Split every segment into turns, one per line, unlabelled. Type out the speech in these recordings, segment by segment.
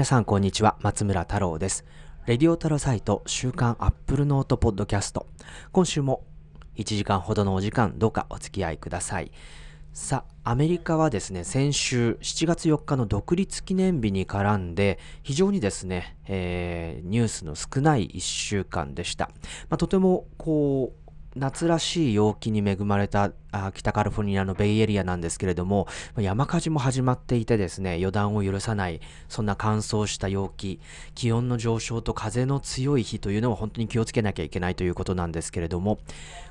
皆さんこんにちは。松村太郎です。レディオタロサイト週刊アップルノートポッドキャスト。今週も1時間ほどのお時間どうかお付き合いください。さあアメリカはですね先週7月4日の独立記念日に絡んで非常にですね、えー、ニュースの少ない1週間でした、まあ、とてもこう夏らしい陽気に恵まれた北カリフォルニアのベイエリアなんですけれども、山火事も始まっていてですね、予断を許さない、そんな乾燥した陽気、気温の上昇と風の強い日というのを本当に気をつけなきゃいけないということなんですけれども、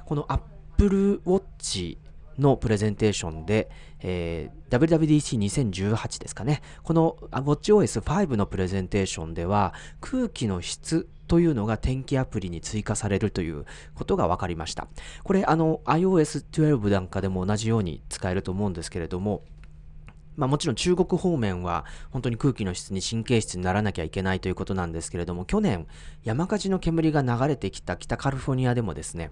この Apple Watch のプレゼンテーションで、えー、WWDC2018 ですかね。この WatchOS5 のプレゼンテーションでは空気の質というのが天気アプリに追加されるということが分かりました。これあの iOS12 なんかでも同じように使えると思うんですけれども、まあ、もちろん中国方面は本当に空気の質に神経質にならなきゃいけないということなんですけれども、去年山火事の煙が流れてきた北カリフォルニアでもですね、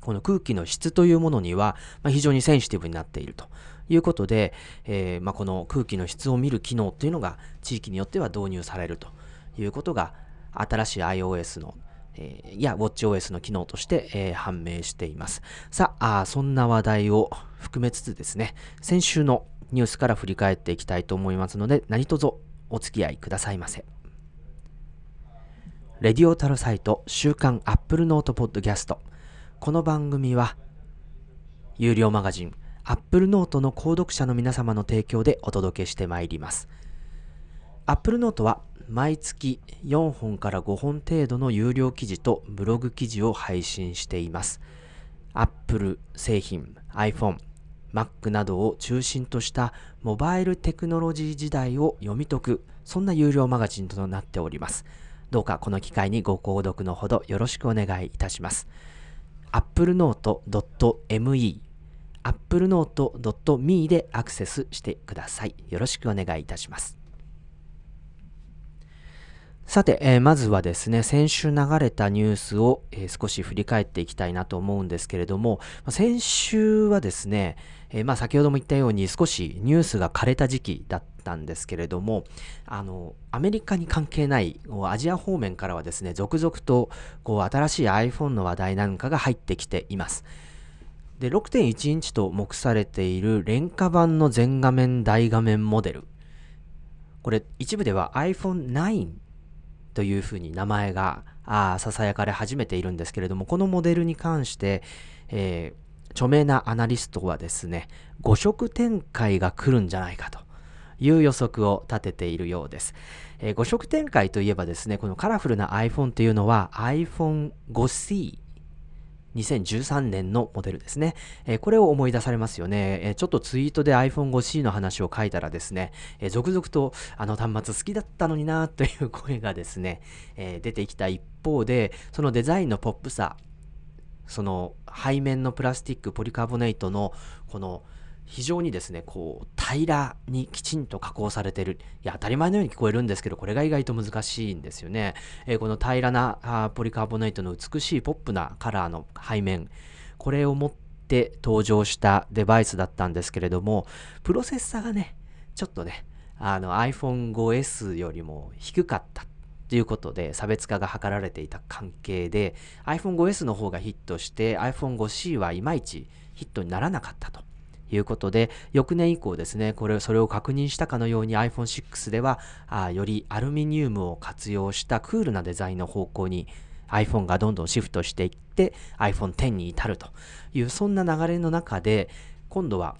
この空気の質というものには、ま非常にセンシティブになっているということで、えー、まこの空気の質を見る機能というのが地域によっては導入されるということが新しい iOS のえー、や WatchOS の機能として、えー、判明しています。さあそんな話題を含めつつですね、先週のニュースから振り返っていきたいと思いますので、何卒お付き合いくださいませ。レディオタルサイト週刊アップルノートポッドキャストこの番組は、有料マガジン、Apple Note の購読者の皆様の提供でお届けしてまいります。Apple Note は毎月4本から5本程度の有料記事とブログ記事を配信しています。Apple 製品、iPhone、Mac などを中心としたモバイルテクノロジー時代を読み解く、そんな有料マガジンとなっております。どうかこの機会にご購読のほどよろしくお願いいたします。applenote.me applenote.me でアクセスしてください。よろしくお願いいたします。さて、えー、まずはですね、先週流れたニュースを、えー、少し振り返っていきたいなと思うんですけれども、先週はですね、えー、まあ先ほども言ったように少しニュースが枯れた時期だったんですけれども、あの、アメリカに関係ないアジア方面からはですね、続々とこう新しい iPhone の話題なんかが入ってきています。で、6.1インチと目されている廉価版の全画面大画面モデル。これ一部では iPhone9 というふうに名前がささやかれ始めているんですけれども、このモデルに関して、えー、著名なアナリストはですね、5色展開が来るんじゃないかという予測を立てているようです。えー、5色展開といえばですね、このカラフルな iPhone というのは iPhone 5C 2013年のモデルですね。えー、これを思い出されますよね、えー、ちょっとツイートで iPhone5C の話を書いたらですね、えー、続々とあの端末好きだったのにな という声がですね、え出てきた一方で、そのデザインのポップさ、その背面のプラスチック、ポリカーボネイトのこの非常にですね、こう、平らにきちんと加工されてる。いや、当たり前のように聞こえるんですけど、これが意外と難しいんですよね。えー、この平らなあポリカーボネートの美しいポップなカラーの背面、これを持って登場したデバイスだったんですけれども、プロセッサがね、ちょっとね、あの iPhone5S よりも低かったということで差別化が図られていた関係で iPhone5S の方がヒットして iPhone5C はいまいちヒットにならなかったと。いうことで、翌年以降ですね、これ、それを確認したかのように iPhone6 では、あよりアルミニウムを活用したクールなデザインの方向に iPhone がどんどんシフトしていって iPhone X に至るというそんな流れの中で今度は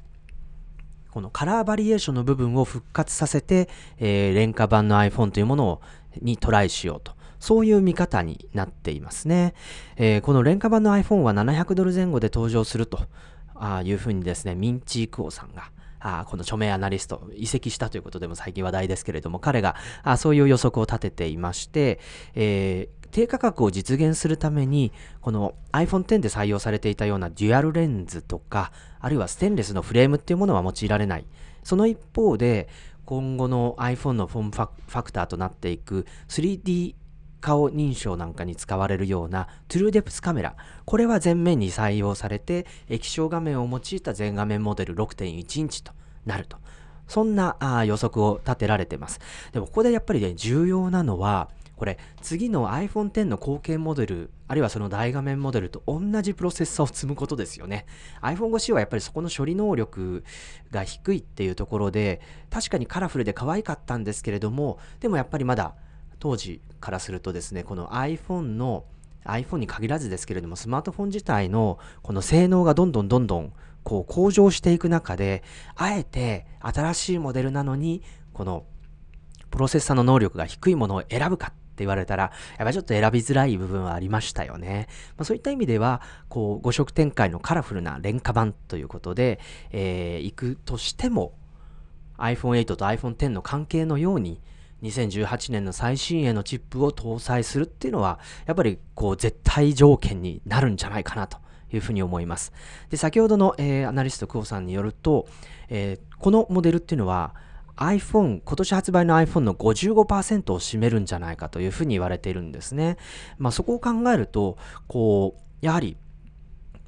このカラーバリエーションの部分を復活させて、えー、廉価版の iPhone というものをにトライしようと。そういう見方になっていますね。えー、この廉価版の iPhone は700ドル前後で登場するとあいうふうにですね、ミンチークオさんが、あこの著名アナリスト、移籍したということでも最近話題ですけれども、彼があそういう予測を立てていまして、えー、低価格を実現するために、この iPhone X で採用されていたようなデュアルレンズとか、あるいはステンレスのフレームっていうものは用いられない。その一方で、今後の iPhone のフォームファクターとなっていく 3D 顔認証なんかに使われるような TrueDepth カメラ。これは前面に採用されて、液晶画面を用いた全画面モデル6.1インチとなると。そんなあ予測を立てられてます。でもここでやっぱりね、重要なのは、これ次の iPhone X の後継モデルあるいはその大画面モデルと同じプロセッサーを積むことですよね iPhone5C はやっぱりそこの処理能力が低いっていうところで確かにカラフルで可愛かったんですけれどもでもやっぱりまだ当時からするとですねこの iPhone の iPhone に限らずですけれどもスマートフォン自体のこの性能がどんどんどんどんこう向上していく中であえて新しいモデルなのにこのプロセッサーの能力が低いものを選ぶかって言われたら、やっぱりちょっと選びづらい部分はありましたよね。まあ、そういった意味では、こう、5色展開のカラフルな廉価版ということで、えー、行くとしても、iPhone8 と iPhone X の関係のように、2018年の最新鋭のチップを搭載するっていうのは、やっぱりこう絶対条件になるんじゃないかなというふうに思います。で、先ほどの、えー、アナリストクオさんによると、えー、このモデルっていうのは、iPhone、今年発売の iPhone の55%を占めるんじゃないかというふうに言われているんですね。まあ、そこを考えると、こう、やはり、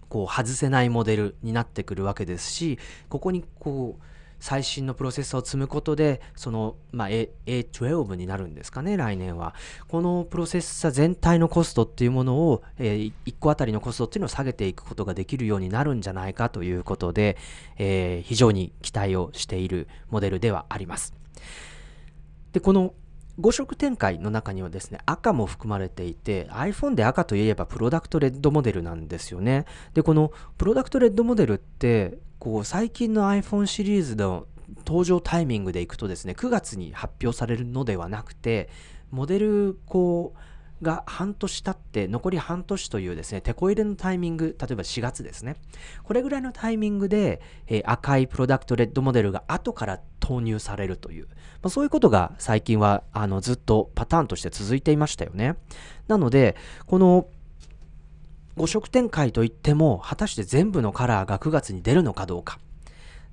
こう、外せないモデルになってくるわけですし、ここにこう、最新のプロセッサーを積むことで、その、まあ、A、A12 になるんですかね、来年は。このプロセッサー全体のコストっていうものを、えー、1個あたりのコストっていうのを下げていくことができるようになるんじゃないかということで、えー、非常に期待をしているモデルではあります。で、この5色展開の中にはですね、赤も含まれていて、iPhone で赤といえばプロダクトレッドモデルなんですよね。で、このプロダクトレッドモデルって、こう最近の iPhone シリーズの登場タイミングでいくとですね、9月に発表されるのではなくて、モデルこうが半年経って残り半年というですね、手こ入れのタイミング、例えば4月ですね。これぐらいのタイミングで、え、赤いプロダクトレッドモデルが後から投入されるという、まあ、そういうことが最近はあのずっとパターンとして続いていましたよね。なので、この5色展開といっても、果たして全部のカラーが9月に出るのかどうか。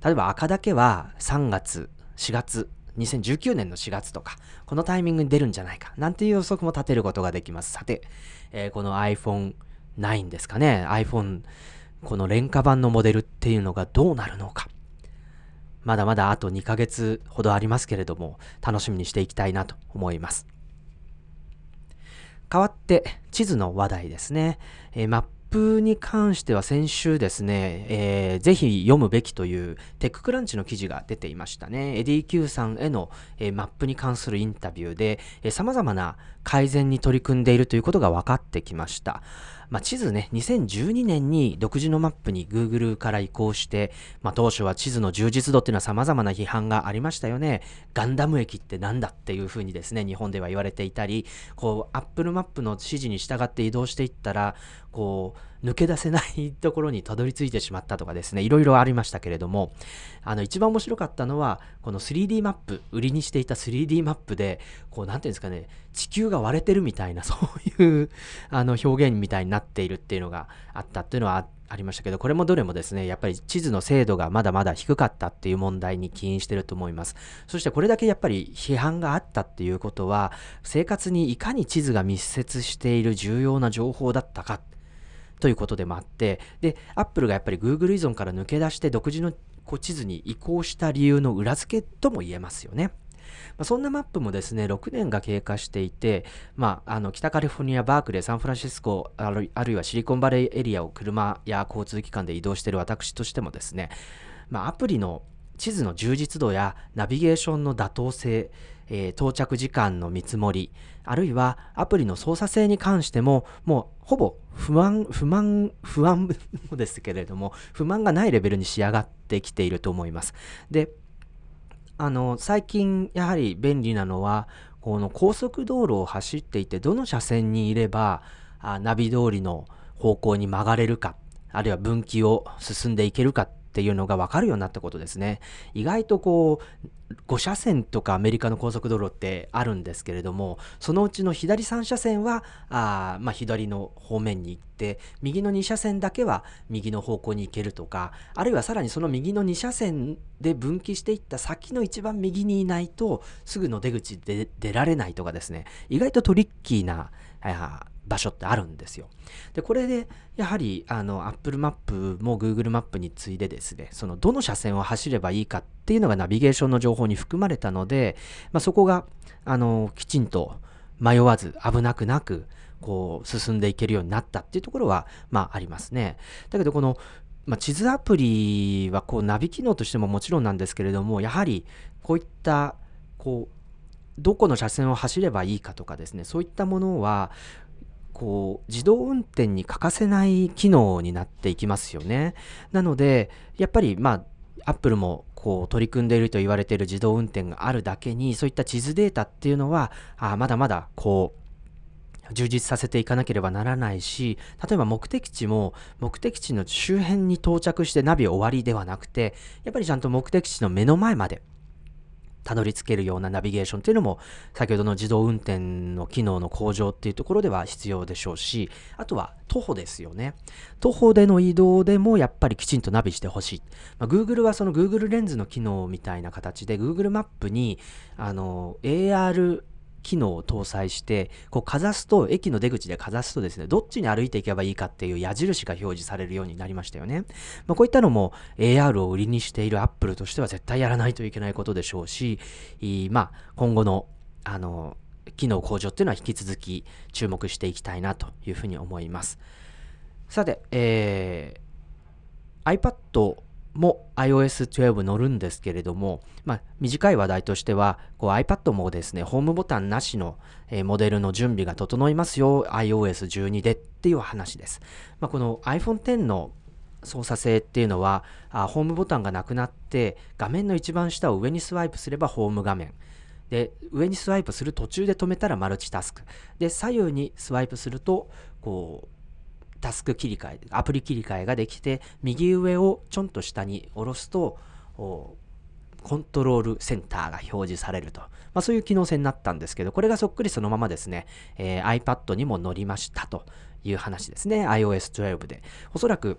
例えば赤だけは3月、4月、2019年の4月とか、このタイミングに出るんじゃないか、なんていう予測も立てることができます。さて、えー、この iPhone9 ですかね、iPhone、この廉価版のモデルっていうのがどうなるのか。まだまだあと2ヶ月ほどありますけれども、楽しみにしていきたいなと思います。変わって地図の話題ですね。えー、マップに関しては先週ですね、えー、ぜひ読むべきというテッククランチの記事が出ていましたね。エディ Q さんへの、えー、マップに関するインタビューで、えー、様々な改善に取り組んでいるということが分かってきました。まあ、地図ね、2012年に独自のマップに Google から移行して、まあ、当初は地図の充実度っていうのは様々な批判がありましたよね。ガンダム駅ってなんだっていうふうにですね、日本では言われていたり、こう、Apple マップの指示に従って移動していったら、こう、抜け出せないところにたどり着いてしまったとかですね、いろいろありましたけれども、あの、一番面白かったのは、この 3D マップ、売りにしていた 3D マップで、こう、なんていうんですかね、地球が割れてるみたいな、そういう、あの、表現みたいになっているっていうのがあったっていうのはありましたけど、これもどれもですね、やっぱり地図の精度がまだまだ低かったっていう問題に起因してると思います。そしてこれだけやっぱり批判があったっていうことは、生活にいかに地図が密接している重要な情報だったかということでもあって、で、アップルがやっぱり Google 依存から抜け出して独自のこう地図に移行した理由の裏付けとも言えますよね。ま、そんなマップもですね、6年が経過していて、まあ、あの北カリフォルニア、バークレー、サンフランシスコある、あるいはシリコンバレーエリアを車や交通機関で移動している私としてもですね、まあ、アプリの地図の充実度やナビゲーションの妥当性、えー、到着時間の見積もり、あるいはアプリの操作性に関しても、もうほぼ不安、不満、不安 ですけれども、不満がないレベルに仕上がってきていると思います。で、あの、最近やはり便利なのは、この高速道路を走っていて、どの車線にいれば、あナビ通りの方向に曲がれるか、あるいは分岐を進んでいけるかっていうのが分かるようになったことですね。意外とこう、5車線とかアメリカの高速道路ってあるんですけれども、そのうちの左3車線は、あまあ、左の方面に行って、右の2車線だけは右の方向に行けるとか、あるいはさらにその右の2車線で分岐していった先の一番右にいないと、すぐの出口で出られないとかですね、意外とトリッキーな、場所ってあるんですよ。で、これで、やはり、あの、Apple マップも Google マップに次いでですね、その、どの車線を走ればいいかっていうのがナビゲーションの情報に含まれたので、まあ、そこが、あの、きちんと迷わず、危なくなく、こう、進んでいけるようになったっていうところは、まあ、ありますね。だけど、この、まあ、地図アプリは、こう、ナビ機能としてももちろんなんですけれども、やはり、こういった、こう、どこの車線を走ればいいかとかですね、そういったものは、こう自動運転に欠かせない機能になっていきますよね。なので、やっぱりまあ、アップルもこう取り組んでいると言われている自動運転があるだけに、そういった地図データっていうのは、あまだまだこう、充実させていかなければならないし、例えば目的地も目的地の周辺に到着してナビ終わりではなくて、やっぱりちゃんと目的地の目の前までたどり着けるようなナビゲーションっていうのも、先ほどの自動運転の機能の向上っていうところでは必要でしょうし、あとは徒歩ですよね。徒歩での移動でもやっぱりきちんとナビしてほしい。まあ、Google はその Google レンズの機能みたいな形で Google マップにあの AR 機能を搭載して、こうかざすと、駅の出口でかざすとですね、どっちに歩いていけばいいかっていう矢印が表示されるようになりましたよね。まあ、こういったのも AR を売りにしている Apple としては絶対やらないといけないことでしょうし、まあ、今後の、あの、機能向上っていうのは引き続き注目していきたいなというふうに思います。さて、えー、iPad も iOS12 乗るんですけれども、まあ、短い話題としては、iPad もですね、ホームボタンなしの、えー、モデルの準備が整いますよ、iOS12 でっていう話です。まあ、この iPhone X の操作性っていうのはあ、ホームボタンがなくなって、画面の一番下を上にスワイプすればホーム画面。で、上にスワイプする途中で止めたらマルチタスク。で、左右にスワイプすると、こう、タスク切り替え、アプリ切り替えができて、右上をちょんと下に下ろすと、コントロールセンターが表示されると。まあ、そういう機能性になったんですけど、これがそっくりそのままですね、えー、iPad にも乗りましたという話ですね。iOS12 で。おそらく、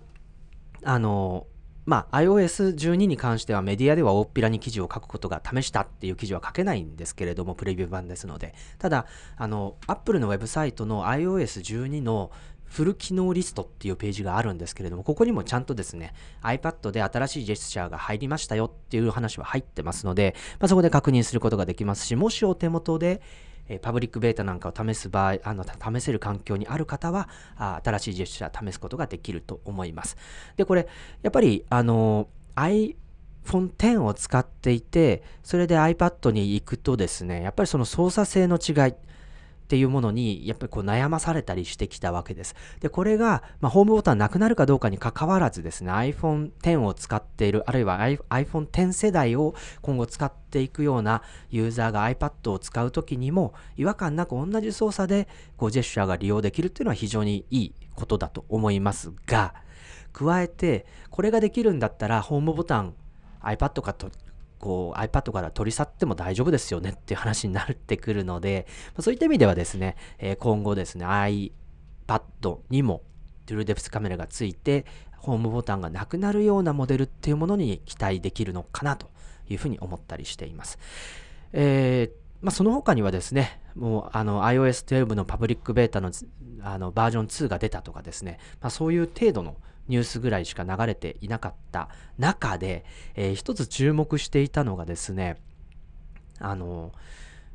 あのまあ、iOS12 に関してはメディアでは大っぴらに記事を書くことが試したっていう記事は書けないんですけれども、プレビュー版ですので。ただ、あの、Apple のウェブサイトの iOS12 のフル機能リストっていうページがあるんですけれども、ここにもちゃんとですね、iPad で新しいジェスチャーが入りましたよっていう話は入ってますので、まあ、そこで確認することができますし、もしお手元で、えパブリックベータなんかを試す場合、あの試せる環境にある方はあ、新しいジェスチャー試すことができると思います。で、これ、やっぱり、あの、iPhone X を使っていて、それで iPad に行くとですね、やっぱりその操作性の違い、っていうものにやっぱりこう悩まされたりしてきたわけです。で、これが、まあ、ホームボタンなくなるかどうかにかかわらずですね、iPhone X を使っている、あるいは iPhone X 世代を今後使っていくようなユーザーが iPad を使うときにも違和感なく同じ操作でこうジェスチャーが利用できるっていうのは非常にいいことだと思いますが、加えて、これができるんだったら、ホームボタン、iPad かとこう iPad から取り去っても大丈夫ですよねっていう話になってくるので、まそういった意味ではですね、え今後ですね、iPad にもトゥルーデプスカメラがついて、ホームボタンがなくなるようなモデルっていうものに期待できるのかなというふうに思ったりしています。えー、まあ、その他にはですね、もうあの iOS12 のパブリックベータのあのバージョン2が出たとかですね、まあ、そういう程度のニュースぐらいしか流れていなかった中で、えー、一つ注目していたのがですね、あの、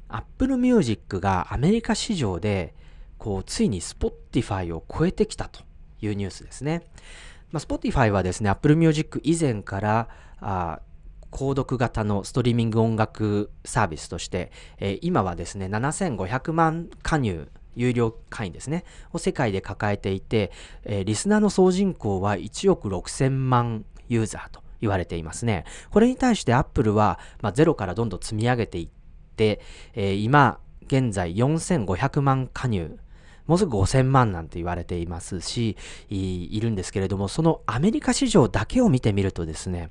Apple Music がアメリカ市場で、こう、ついに Spotify を超えてきたというニュースですね。まあ、Spotify はですね、Apple Music 以前から、あ購読型のストリーミング音楽サービスとして、えー、今はですね、7500万加入有料会員ですね、を世界で抱えていて、えー、リスナーの総人口は1億6000万ユーザーと言われていますね。これに対して Apple は、まあ、ゼロからどんどん積み上げていって、えー、今現在4500万加入、もうすぐ5000万なんて言われていますしい、いるんですけれども、そのアメリカ市場だけを見てみるとですね、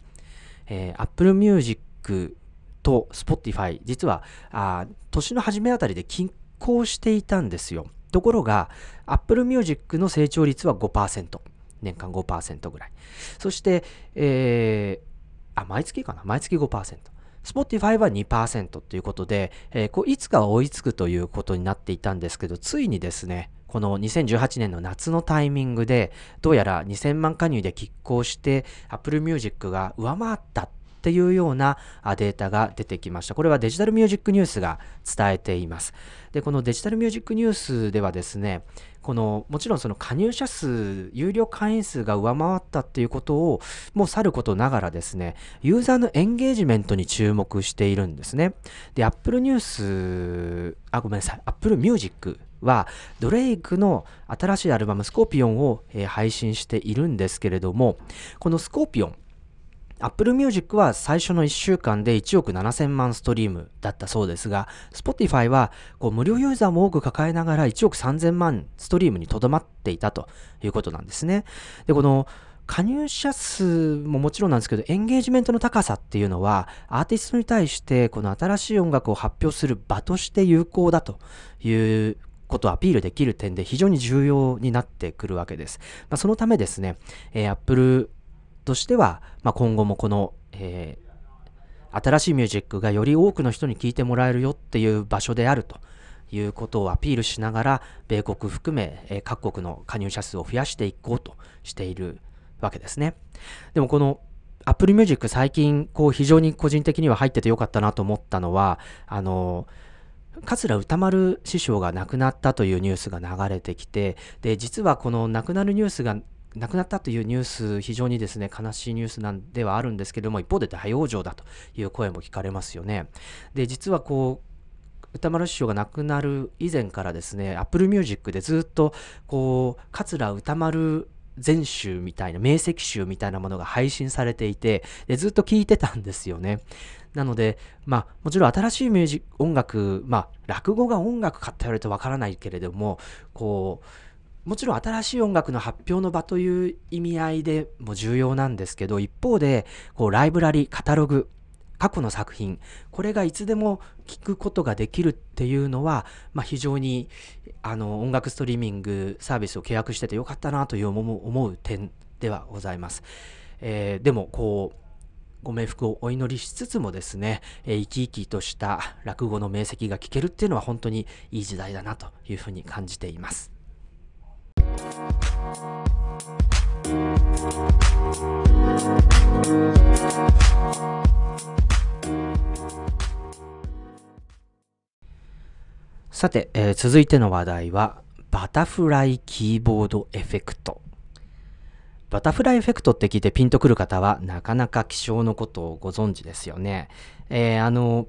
えー、Apple Music と Spotify、実はあ年の初めあたりで均行していたんですよ。ところが、Apple Music の成長率は5%。年間5%ぐらい。そして、えー、あ、毎月かな？毎月5%。Spotify は2%ということで、えー、こういつかは追いつくということになっていたんですけど、ついにですね、この2018年の夏のタイミングで、どうやら2000万加入で拮抗して、Apple Music が上回ったっていうようなデータが出てきました。これはデジタルミュージックニュースが伝えています。で、このデジタルミュージックニュースではですね、このもちろんその加入者数、有料会員数が上回ったっていうことをもうさることながらですね、ユーザーのエンゲージメントに注目しているんですね。で、Apple News、あ、ごめんなさい、Apple Music はドレイクの新しいアルバムスコーピオンを、えー、配信しているんですけれども、このスコーピオン、Apple Music は最初の1週間で1億7000万ストリームだったそうですが、Spotify はこう無料ユーザーも多く抱えながら1億3000万ストリームにとどまっていたということなんですね。で、この加入者数ももちろんなんですけど、エンゲージメントの高さっていうのは、アーティストに対してこの新しい音楽を発表する場として有効だということをアピールできる点で非常に重要になってくるわけです。まあ、そのためですね、えー、Apple としては、まあ、今後もこの、えー、新しいミュージックがより多くの人に聴いてもらえるよっていう場所であるということをアピールしながら、米国含め、えー、各国の加入者数を増やしていこうとしているわけですね。でもこの Apple Music 最近こう非常に個人的には入っててよかったなと思ったのは、あの、桂歌丸師匠が亡くなったというニュースが流れてきて、で、実はこの亡くなるニュースが亡くなったというニュース、非常にですね、悲しいニュースなんではあるんですけれども、一方で大往生だという声も聞かれますよね。で、実はこう、歌丸師匠が亡くなる以前からですね、Apple Music でずっと、こう、桂歌丸全集みたいな、名跡集みたいなものが配信されていて、でずっと聴いてたんですよね。なので、まあ、もちろん新しいミュージック、音楽、まあ、落語が音楽かって言われるとわからないけれども、こう、もちろん新しい音楽の発表の場という意味合いでも重要なんですけど、一方で、こう、ライブラリ、カタログ、過去の作品、これがいつでも聞くことができるっていうのは、まあ、非常に、あの、音楽ストリーミングサービスを契約しててよかったなという思う点ではございます。えー、でも、こう、ご冥福をお祈りしつつもですね、えー、生き生きとした落語の名跡が聞けるっていうのは本当にいい時代だなというふうに感じています。さて、えー、続いての話題は、バタフライキーボードエフェクト。バタフライエフェクトって聞いてピンとくる方は、なかなか気象のことをご存知ですよね。えー、あの、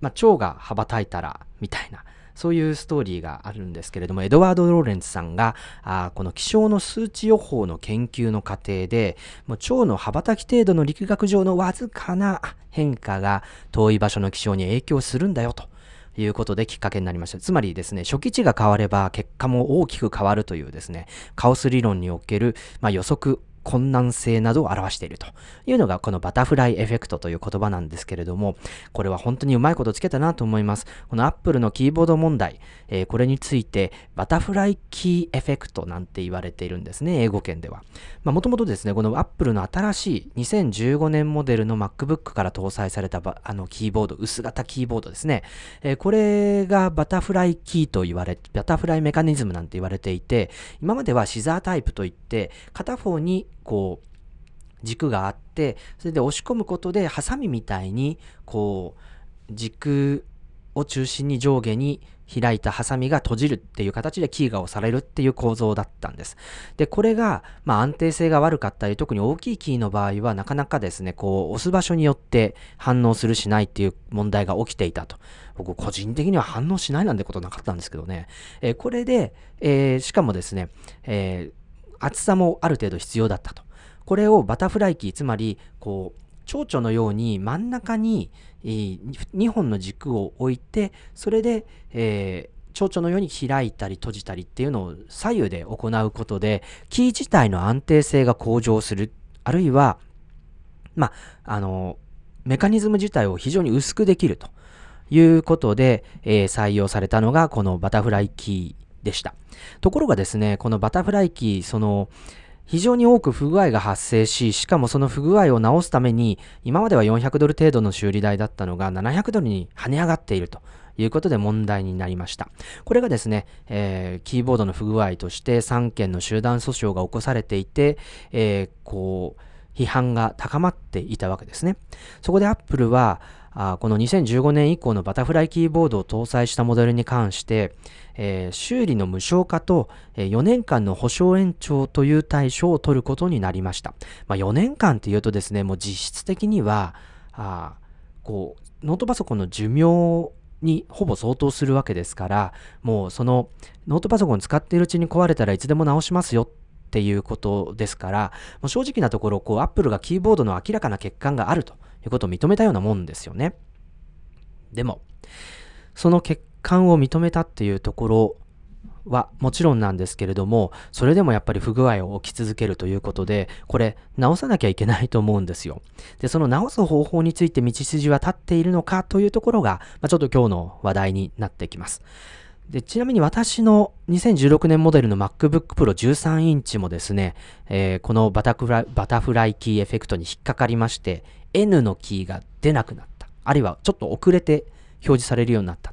まあ、蝶が羽ばたいたら、みたいな、そういうストーリーがあるんですけれども、エドワード・ローレンツさんが、あこの気象の数値予報の研究の過程で、もう蝶の羽ばたき程度の力学上のわずかな変化が遠い場所の気象に影響するんだよと。いうことできっかけになりました。つまりですね、初期値が変われば結果も大きく変わるというですね、カオス理論における、まあ、予測困難性などを表しているというのがこのバタフライエフェクトという言葉なんですけれども、これは本当にうまいことつけたなと思います。この Apple のキーボード問題、えー、これについてバタフライキーエフェクトなんて言われているんですね、英語圏では。まあ、もともとですね、この Apple の新しい2015年モデルの MacBook から搭載されたあのキーボード、薄型キーボードですね。えー、これがバタフライキーと言われ、バタフライメカニズムなんて言われていて、今まではシザータイプといって、片方にこう、軸があって、それで押し込むことで、ハサミみたいに、こう、軸を中心に上下に開いたハサミが閉じるっていう形でキーが押されるっていう構造だったんです。で、これが、まあ安定性が悪かったり、特に大きいキーの場合はなかなかですね、こう押す場所によって反応するしないっていう問題が起きていたと。僕個人的には反応しないなんてことなかったんですけどね。えー、これで、えー、しかもですね、えー厚さもある程度必要だったと。これをバタフライキー、つまり、こう、蝶々のように真ん中に、2本の軸を置いて、それで、えー、蝶々のように開いたり閉じたりっていうのを左右で行うことで、キー自体の安定性が向上する。あるいは、まあ、あの、メカニズム自体を非常に薄くできるということで、えー、採用されたのがこのバタフライキーでした。ところがですね、このバタフライキー、その、非常に多く不具合が発生し、しかもその不具合を直すために、今までは400ドル程度の修理代だったのが700ドルに跳ね上がっているということで問題になりました。これがですね、えー、キーボードの不具合として3件の集団訴訟が起こされていて、えー、こう、批判が高まっていたわけですね。そこで Apple は、あこの2015年以降のバタフライキーボードを搭載したモデルに関して、えー、修理の無償化と、え、4年間の保証延長という対処を取ることになりました。まあ、4年間っていうとですね、もう実質的には、あこう、ノートパソコンの寿命にほぼ相当するわけですから、もうそのノートパソコン使っているうちに壊れたらいつでも直しますよっていうことですから、もう正直なところ、こう、Apple がキーボードの明らかな欠陥があるということを認めたようなもんですよね。でも、その欠陥を認めたっていうところはもちろんなんですけれども、それでもやっぱり不具合を起き続けるということで、これ直さなきゃいけないと思うんですよ。で、その直す方法について道筋は立っているのかというところが、まあ、ちょっと今日の話題になってきます。で、ちなみに私の2016年モデルの MacBook Pro 13インチもですね、えー、このバタフライバタフライキーエフェクトに引っかかりまして、N のキーが出なくなった。あるいはちょっと遅れて表示されるようになった。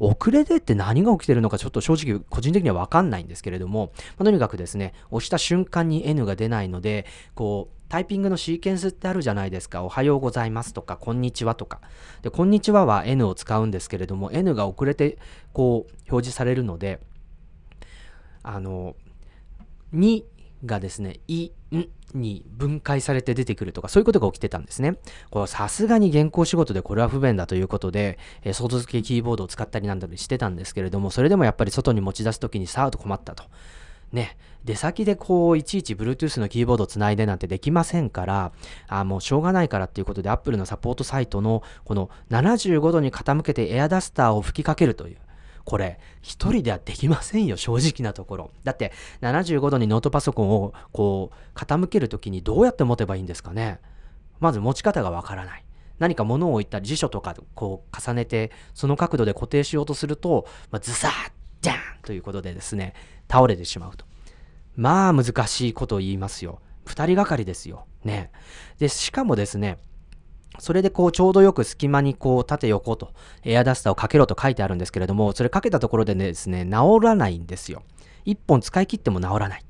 遅れてって何が起きてるのかちょっと正直個人的にはわかんないんですけれども、まあ、とにかくですね、押した瞬間に N が出ないので、こう、タイピングのシーケンスってあるじゃないですか。おはようございますとか、こんにちはとか。で、こんにちはは N を使うんですけれども、N が遅れて、こう、表示されるので、あの、にがですね、い、んに分解されて出てくるとか、そういうことが起きてたんですね。さすがに原稿仕事でこれは不便だということで、えー、外付けキーボードを使ったりなんだりしてたんですけれども、それでもやっぱり外に持ち出すときにさあと困ったと。ね、出先でこう、いちいち Bluetooth のキーボードをつないでなんてできませんから、あもうしょうがないからっていうことで Apple のサポートサイトのこの75度に傾けてエアダスターを吹きかけるという、これ、一人ではできませんよ、正直なところ。だって、75度にノートパソコンをこう、傾けるときにどうやって持てばいいんですかね。まず持ち方がわからない。何か物を置いた辞書とかこう重ねて、その角度で固定しようとすると、まあ、ズサージャンということでですね、倒れてしまうと。まあ難しいことを言いますよ。二人がかりですよ。ね。で、しかもですね、それでこうちょうどよく隙間にこう縦横とエアダスターをかけろと書いてあるんですけれども、それかけたところでですね、治らないんですよ。一本使い切っても治らない。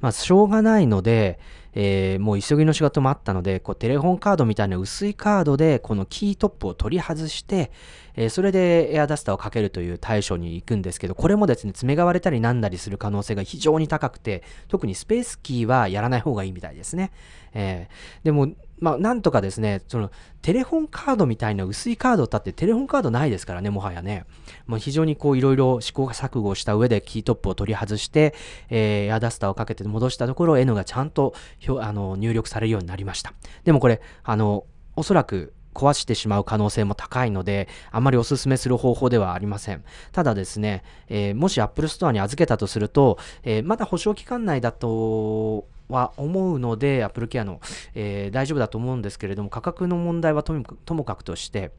まあ、しょうがないので、えー、もう急ぎの仕事もあったので、こうテレホンカードみたいな薄いカードで、このキートップを取り外して、えー、それでエアダスターをかけるという対処に行くんですけど、これもですね、爪が割れたりなんだりする可能性が非常に高くて、特にスペースキーはやらない方がいいみたいですね。えー、でも、まあ、なんとかですね、その、テレホンカードみたいな薄いカードだってテレホンカードないですからね、もはやね。もう非常にこういろいろ試行錯誤した上でキートップを取り外して、えー、エアダスターをかけて戻したところ N がちゃんとあの入力されるようになりました。でもこれ、あの、おそらく壊してしまう可能性も高いので、あまりお勧めする方法ではありません。ただですね、えー、もし Apple Store に預けたとすると、えー、まだ保証期間内だとは思うので、Apple Care の、えー、大丈夫だと思うんですけれども、価格の問題はともかくとして、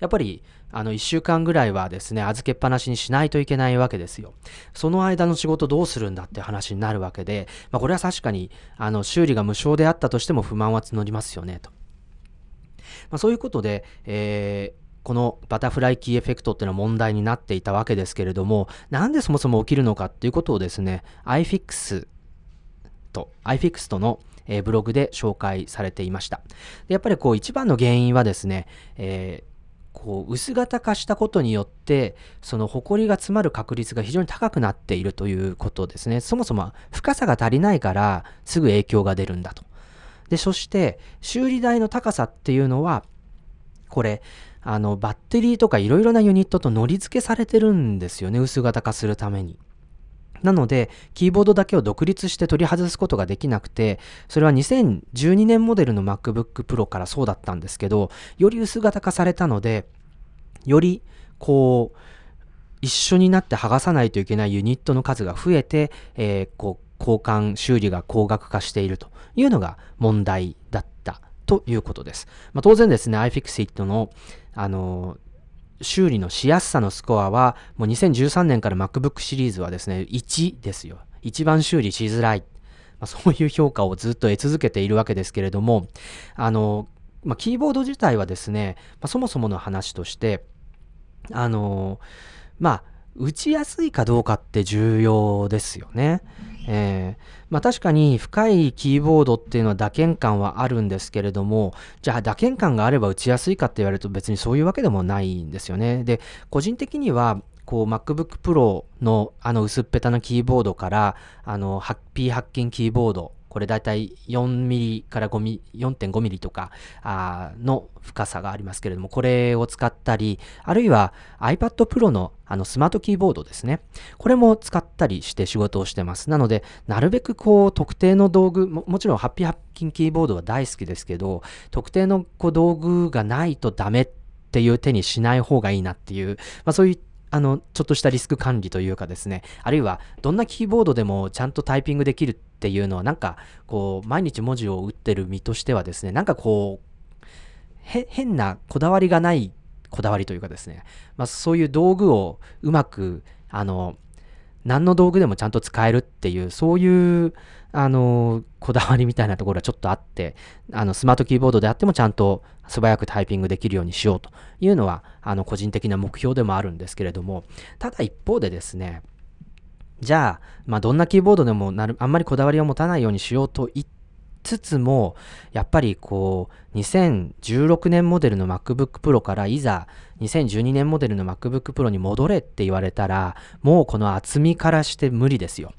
やっぱり、あの、1週間ぐらいはですね、預けっぱなしにしないといけないわけですよ。その間の仕事どうするんだって話になるわけで、まあ、これは確かに、あの、修理が無償であったとしても不満は募りますよね、と。まあ、そういうことで、えーこのバタフライキーエフェクトっていうのは問題になっていたわけですけれども、なんでそもそも起きるのかっていうことをですね、iFix と、iFix との、え、ブログで紹介されていました。でやっぱりこう一番の原因はですね、えーこう薄型化したことによってその埃が詰まる確率が非常に高くなっているということですね。そもそも深さが足りないからすぐ影響が出るんだと。でそして修理代の高さっていうのはこれあのバッテリーとかいろいろなユニットと乗り付けされてるんですよね薄型化するために。なので、キーボードだけを独立して取り外すことができなくて、それは2012年モデルの MacBook Pro からそうだったんですけど、より薄型化されたので、より、こう、一緒になって剥がさないといけないユニットの数が増えて、えー、こう、交換修理が高額化しているというのが問題だったということです。まあ、当然ですね、iFixit の、あの修理のしやすさのスコアは、もう2013年から MacBook シリーズはですね、1ですよ。一番修理しづらい。まあ、そういう評価をずっと得続けているわけですけれども、あの、まあ、キーボード自体はですね、まあ、そもそもの話として、あの、まあ、打ちやすいかどうかって重要ですよね。えー、まあ確かに深いキーボードっていうのは打鍵感はあるんですけれども、じゃあ打鍵感があれば打ちやすいかって言われると別にそういうわけでもないんですよね。で、個人的にはこう MacBook Pro のあの薄っぺたなキーボードからあのハッピー発見キーボードこれだいたい4ミリから5ミリ、4.5ミリとかの深さがありますけれども、これを使ったり、あるいは iPad Pro のあのスマートキーボードですね。これも使ったりして仕事をしてます。なので、なるべくこう特定の道具、ももちろんハッピーハッキンキーボードは大好きですけど、特定のこう道具がないとダメっていう手にしない方がいいなっていう、まあ、そういうあの、ちょっとしたリスク管理というかですね、あるいはどんなキーボードでもちゃんとタイピングできるっていうのは、なんか、こう、毎日文字を打ってる身としてはですね、なんかこう、変なこだわりがないこだわりというかですね、まあ、そういう道具をうまく、あの、何の道具でもちゃんと使えるっていう、そういう、あの、こだわりみたいなところはちょっとあって、あの、スマートキーボードであってもちゃんと素早くタイピングできるようにしようというのは、あの、個人的な目標でもあるんですけれども、ただ一方でですね、じゃあ、まあ、どんなキーボードでもなる、あんまりこだわりを持たないようにしようと言つつも、やっぱりこう、2016年モデルの MacBook Pro からいざ2012年モデルの MacBook Pro に戻れって言われたら、もうこの厚みからして無理ですよ。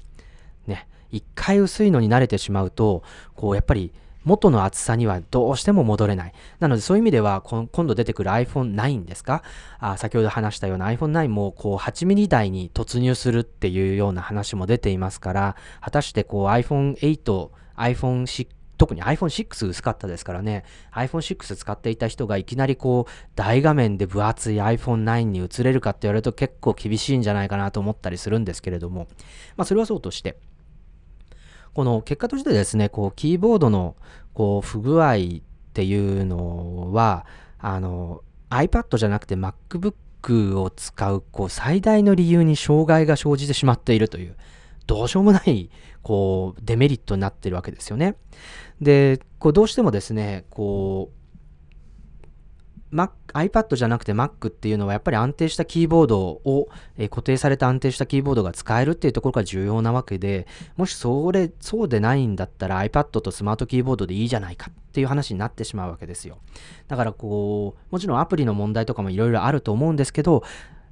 ね。一回薄いのに慣れてしまうと、こう、やっぱり元の厚さにはどうしても戻れない。なのでそういう意味では、今度出てくる iPhone9 ですか？あ先ほど話したような iPhone9 もこう8ミリ台に突入するっていうような話も出ていますから、果たしてこう iPhone8、iPhone6、特に iPhone6 薄かったですからね、iPhone6 使っていた人がいきなりこう、大画面で分厚い iPhone9 に移れるかって言われると結構厳しいんじゃないかなと思ったりするんですけれども、まあそれはそうとして、この結果としてですね、こう、キーボードのこう不具合っていうのは、あの、iPad じゃなくて MacBook を使うこう最大の理由に障害が生じてしまっているという、どうしようもないこうデメリットになってるわけですよね。で、こうどうしてもですね、こう Mac、iPad じゃなくて Mac っていうのはやっぱり安定したキーボードを、えー、固定された安定したキーボードが使えるっていうところが重要なわけで、もしそれ、そうでないんだったら iPad とスマートキーボードでいいじゃないかっていう話になってしまうわけですよ。だからこう、もちろんアプリの問題とかもいろいろあると思うんですけど、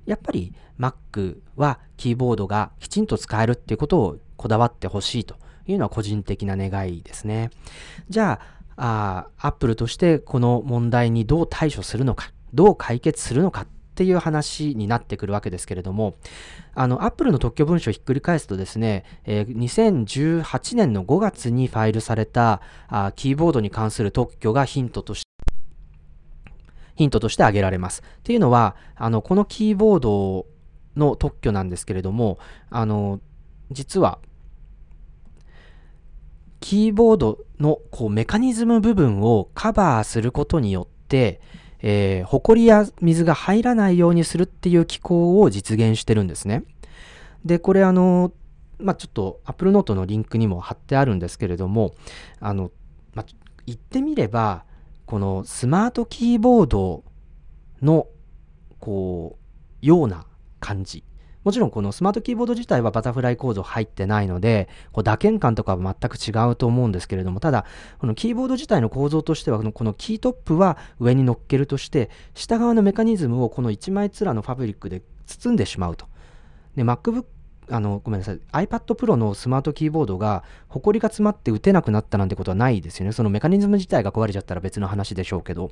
やっぱり Mac はキーボードがきちんと使えるっていうことをこだわってほしいというのは個人的な願いですね。じゃあ、あアップルとしてこの問題にどう対処するのか、どう解決するのかっていう話になってくるわけですけれども、あの、アップルの特許文書をひっくり返すとですね、えー、2018年の5月にファイルされたあキーボードに関する特許がヒントとして、ヒントとして挙げられます。っていうのは、あの、このキーボードの特許なんですけれども、あの、実は、キーボードのこうメカニズム部分をカバーすることによって、えー、埃や水が入らないようにするっていう機構を実現してるんですね。で、これあの、まあ、ちょっと Apple Note のリンクにも貼ってあるんですけれども、あの、まあ、言ってみれば、このスマートキーボードの、こう、ような感じもちろんこのスマートキーボード自体はバタフライ構造入ってないので、こう打鍵感とかは全く違うと思うんですけれども、ただ、このキーボード自体の構造としては、このキートップは上に乗っけるとして、下側のメカニズムをこの1枚面のファブリックで包んでしまうと。で、MacBook あの、ごめんなさい。iPad Pro のスマートキーボードが、ホコリが詰まって打てなくなったなんてことはないですよね。そのメカニズム自体が壊れちゃったら別の話でしょうけど、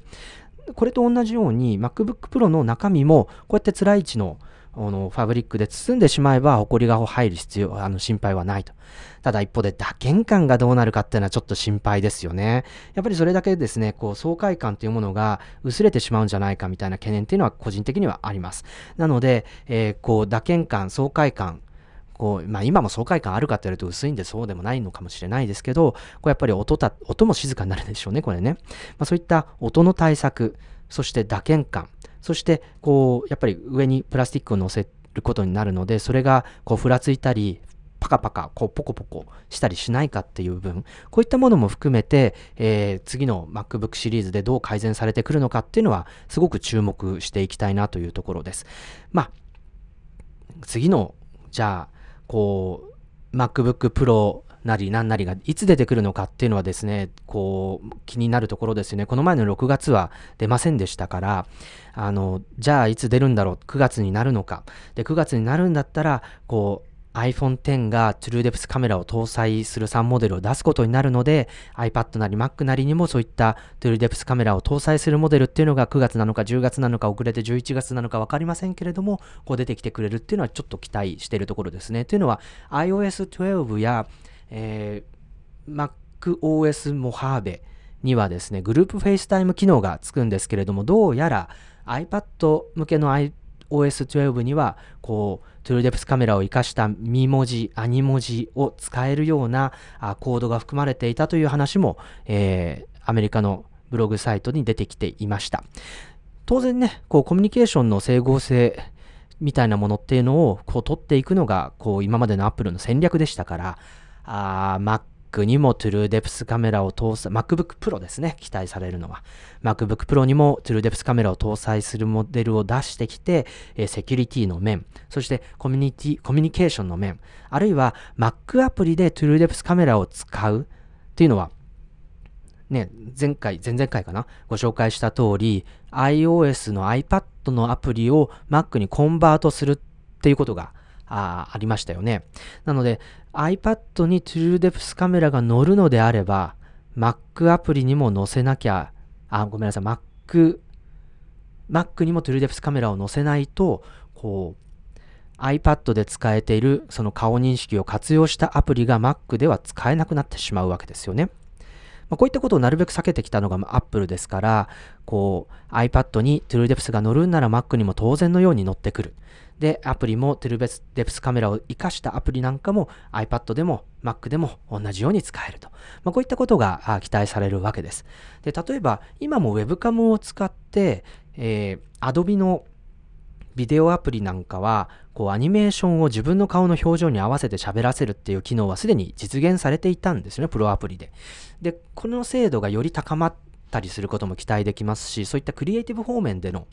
これと同じように、MacBook Pro の中身も、こうやって辛い位置のあのファブリックで包んでしまえば、ホコリが入る必要、あの心配はないと。ただ一方で打鍵感がどうなるかっていうのはちょっと心配ですよね。やっぱりそれだけですね、こう爽快感というものが薄れてしまうんじゃないかみたいな懸念っていうのは個人的にはあります。なので、えー、こう打鍵感、爽快感、こう、まあ今も爽快感あるかって言われると薄いんでそうでもないのかもしれないですけど、こうやっぱり音た、音も静かになるでしょうね、これね。まあそういった音の対策、そして打鍵感、そして、こう、やっぱり上にプラスチックを乗せることになるので、それが、こう、ふらついたり、パカパカ、こう、ポコポコしたりしないかっていう部分、こういったものも含めて、えー、次の MacBook シリーズでどう改善されてくるのかっていうのは、すごく注目していきたいなというところです。まあ、次の、じゃあ、こう、MacBook Pro なり何なりがいつ出てくるのかっていうのはですね、こう、気になるところですよね。この前の6月は出ませんでしたから、あの、じゃあいつ出るんだろう ?9 月になるのか。で、9月になるんだったら、こう、iPhone X が TrueDepth カメラを搭載する3モデルを出すことになるので iPad なり Mac なりにもそういった TrueDepth カメラを搭載するモデルっていうのが9月なのか10月なのか遅れて11月なのか分かりませんけれどもこう出てきてくれるっていうのはちょっと期待しているところですね。というのは iOS12 やえー、MacOS モハーベにはですね、グループ FaceTime 機能がつくんですけれども、どうやら iPad 向けの iPad OS12 には、こう、TrueDepth カメラを活かしたミー文字、アニ文字を使えるようなあコードが含まれていたという話も、えー、アメリカのブログサイトに出てきていました。当然ね、こうコミュニケーションの整合性みたいなものっていうのをこう取っていくのがこう今までの Apple の戦略でしたから、Mac Mac にも TrueDepth カメラを搭載、MacBook Pro ですね、期待されるのは。MacBook Pro にも TrueDepth カメラを搭載するモデルを出してきて、えセキュリティの面、そしてコミュニティ、コミュニケーションの面、あるいは Mac アプリで TrueDepth カメラを使うっていうのは、ね、前回、前々回かな？ご紹介した通り、iOS の iPad のアプリを Mac にコンバートするっていうことがあありましたよね。なので iPad に TrueDepth カメラが載るのであれば Mac アプリにも載せなきゃ、あ、ごめんなさい、Mac、Mac にも TrueDepth カメラを載せないと、こう、iPad で使えているその顔認識を活用したアプリが Mac では使えなくなってしまうわけですよね。まあ、こういったことをなるべく避けてきたのが Apple ですから、こう iPad に TrueDepth が載るんなら Mac にも当然のように載ってくる。で、アプリも TrueDepth カメラを活かしたアプリなんかも iPad でも Mac でも同じように使えると。まあ、こういったことが期待されるわけです。で、例えば今も Webcam を使って、えー、Adobe のビデオアプリなんかは、こうアニメーションを自分の顔の表情に合わせて喋らせるっていう機能はすでに実現されていたんですよね、プロアプリで。で、この精度がより高まったりすることも期待できますし、そういったクリエイティブ方面での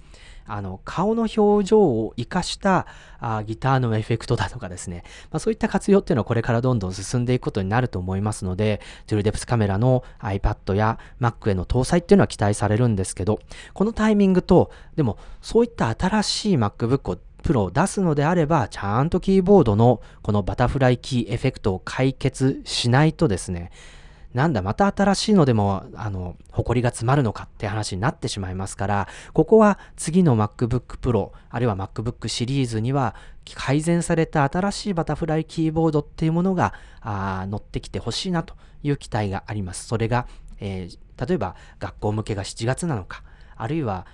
あの顔の表情を活かしたあギターのエフェクトだとかですね、まあ、そういった活用っていうのはこれからどんどん進んでいくことになると思いますので、トゥルデプスカメラの iPad や Mac への搭載っていうのは期待されるんですけど、このタイミングと、でもそういった新しい MacBook をプロを出すのであれば、ちゃんとキーボードのこのバタフライキーエフェクトを解決しないとですね、なんだ、また新しいのでも、あの、埃が詰まるのかって話になってしまいますから、ここは次の MacBook Pro、あるいは MacBook シリーズには、改善された新しいバタフライキーボードっていうものが、あ乗ってきてほしいなという期待があります。それが、えー、例えば学校向けが7月なのか、あるいは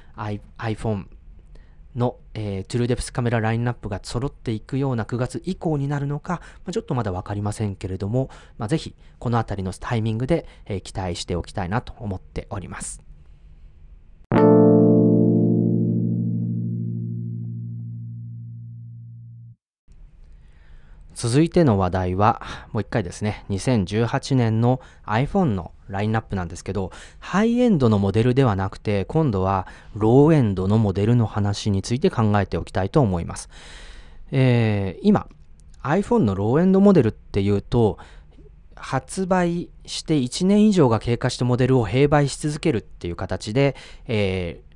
iPhone の、えー、 TrueDepth カメララインナップが揃っていくような9月以降になるのか、まあ、ちょっとまだ分かりませんけれども、まあ、ぜひこの辺りのタイミングで、えー、期待しておきたいなと思っております。続いての話題は、もう一回ですね、2018年の iPhone のラインナップなんですけど、ハイエンドのモデルではなくて、今度はローエンドのモデルの話について考えておきたいと思います。えー、今、iPhone のローエンドモデルっていうと、発売して1年以上が経過したモデルを併売し続けるっていう形で、えー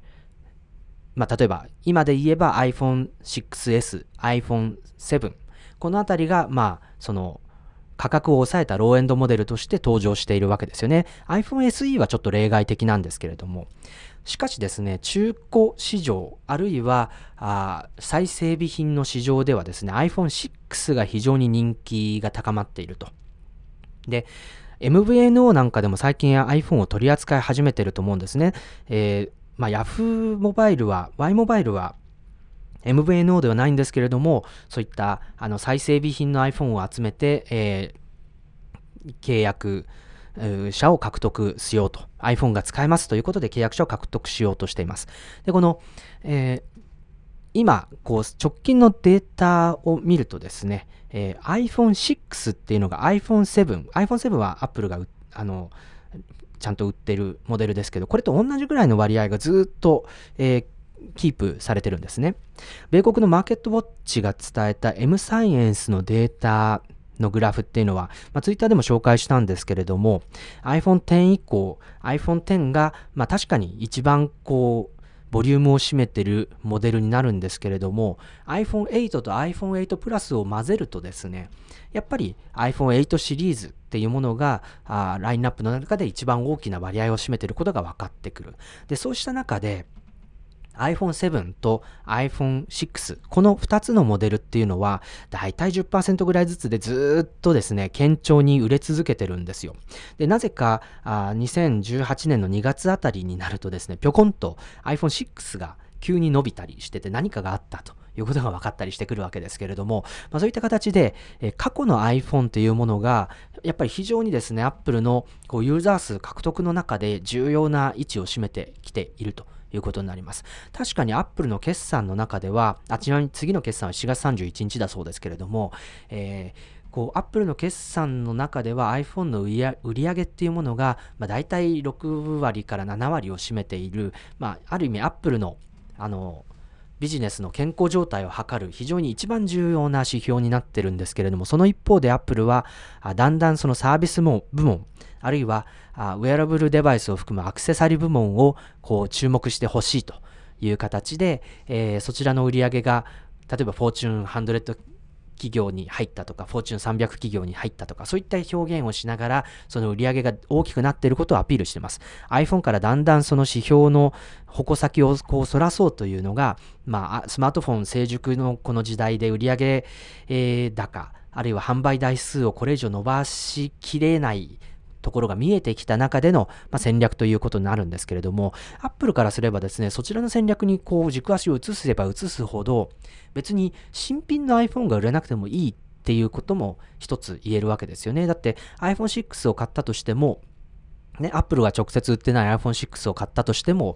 まあ、例えば今で言えば iPhone6S、iPhone7 このあたりが、まあ、その、価格を抑えたローエンドモデルとして登場しているわけですよね。iPhone SE はちょっと例外的なんですけれども。しかしですね、中古市場、あるいはあ再整備品の市場ではですね、iPhone6 が非常に人気が高まっていると。で、MVNO なんかでも最近 iPhone を取り扱い始めてると思うんですね。えーまあ、Yahoo モバイルは、Y モバイルは MVNO ではないんですけれども、そういったあの再整備品の iPhone を集めて、えー、契約者を獲得しようと、iPhone が使えますということで契約者を獲得しようとしています。で、この、えー今、こう、直近のデータを見るとですね、えー、iPhone6 っていうのが iPhone7、iPhone7 は Apple があのちゃんと売ってるモデルですけど、これと同じぐらいの割合がずっと、えー、キープされてるんですね。米国のマーケットウォッチが伝えた M サイエンスのデータのグラフっていうのは、まあ、ツイッターでも紹介したんですけれども、iPhone X 以降、iPhone X が、まあ、確かに一番こう、ボリュームを占めてるモデルになるんですけれども iPhone8 と iPhone8 Plus を混ぜるとですねやっぱり iPhone8 シリーズっていうものがあラインナップの中で一番大きな割合を占めてることが分かってくるでそうした中で iPhone7 と iPhone6 この2つのモデルっていうのはだいたい10%ぐらいずつでずっとですね堅調に売れ続けてるんですよ。でなぜかあ2018年の2月あたりになるとですねぴょこんと iPhone6 が急に伸びたりしてて何かがあったということが分かったりしてくるわけですけれども、まあ、そういった形で、え過去の iPhone というものがやっぱり非常にですね Apple のこうユーザー数獲得の中で重要な位置を占めてきていると。いうことになります。確かにアップルの決算の中では、あちなみに次の決算は4月31日だそうですけれども、えーこう、アップルの決算の中では iPhone の売り上げっていうものが、まあ、大体6割から7割を占めている、まあ、ある意味アップルの、あの、ビジネスの健康状態を測る非常に一番重要な指標になってるんですけれども、その一方でアップルは、だんだんそのサービス部門、あるいはウェアラブルデバイスを含むアクセサリー部門をこう注目してほしいという形で、えー、そちらの売り上げが例えばフォーチュン企業に入ったとか、フォーチュン300企業に入ったとか、そういった表現をしながら、その売り上げが大きくなっていることをアピールしています。iPhone からだんだんその指標の矛先をこう反らそうというのが、まあ、スマートフォン成熟のこの時代で売り上げ、えー、高、あるいは販売台数をこれ以上伸ばしきれないところが見えてきた中での、まあ、戦略ということになるんですけれども、アップルからすればですね、そちらの戦略にこう軸足を移せば移すほど、別に新品の iPhone が売れなくてもいいっていうことも一つ言えるわけですよね。だって iPhone6 を買ったとしても、ね、アップルが直接売ってない iPhone6 を買ったとしても、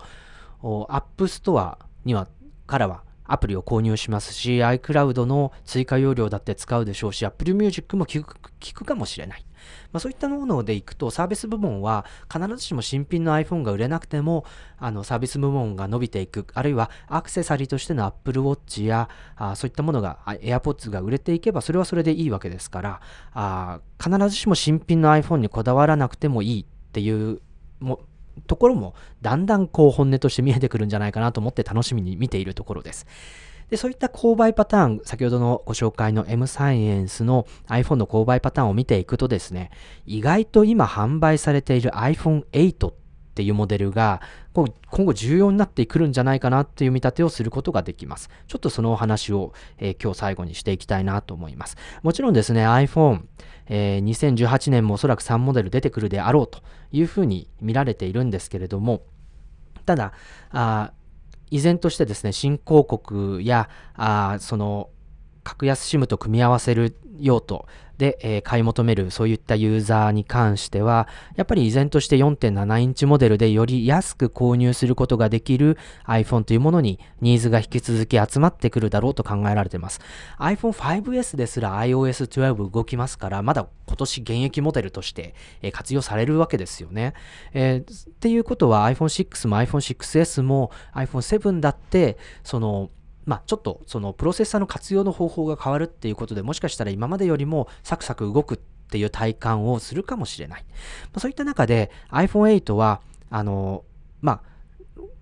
App Store にはからはアプリを購入しますし、iCloud の追加容量だって使うでしょうし、Apple Music も聞く聞くかもしれない。まあ、そういったものでいくと、サービス部門は必ずしも新品の iPhone が売れなくても、あのサービス部門が伸びていく、あるいはアクセサリーとしての Apple Watch やあそういったものが、AirPods が売れていけば、それはそれでいいわけですから、あ必ずしも新品の iPhone にこだわらなくてもいいっていうもところもだんだんこう本音として見えてくるんじゃないかなと思って楽しみに見ているところです。で、そういった購買パターン、先ほどのご紹介の M サイエンスの iPhone の購買パターンを見ていくとですね、意外と今販売されている iPhone8 っていうモデルが今後重要になってくるんじゃないかなっていう見立てをすることができます。ちょっとそのお話を、えー、今日最後にしていきたいなと思います。もちろんですね、iPhone、えー、2018年もおそらく3モデル出てくるであろうというふうに見られているんですけれども、ただ、あ依然としてですね、新興国や、あその、格安 SIM と組み合わせる用途で、えー、買い求めるそういったユーザーに関しては、やっぱり依然として4.7インチモデルでより安く購入することができる iPhone というものにニーズが引き続き集まってくるだろうと考えられています。iPhone 5S ですら iOS12 動きますから、まだ今年現役モデルとして、えー、活用されるわけですよね。えー、っていうことは iPhone6 も iPhone6S も iPhone7 だって、そのまあ、ちょっとそのプロセッサーの活用の方法が変わるっていうことでもしかしたら今までよりもサクサク動くっていう体感をするかもしれない。まあ、そういった中で iPhone8 はあのまあ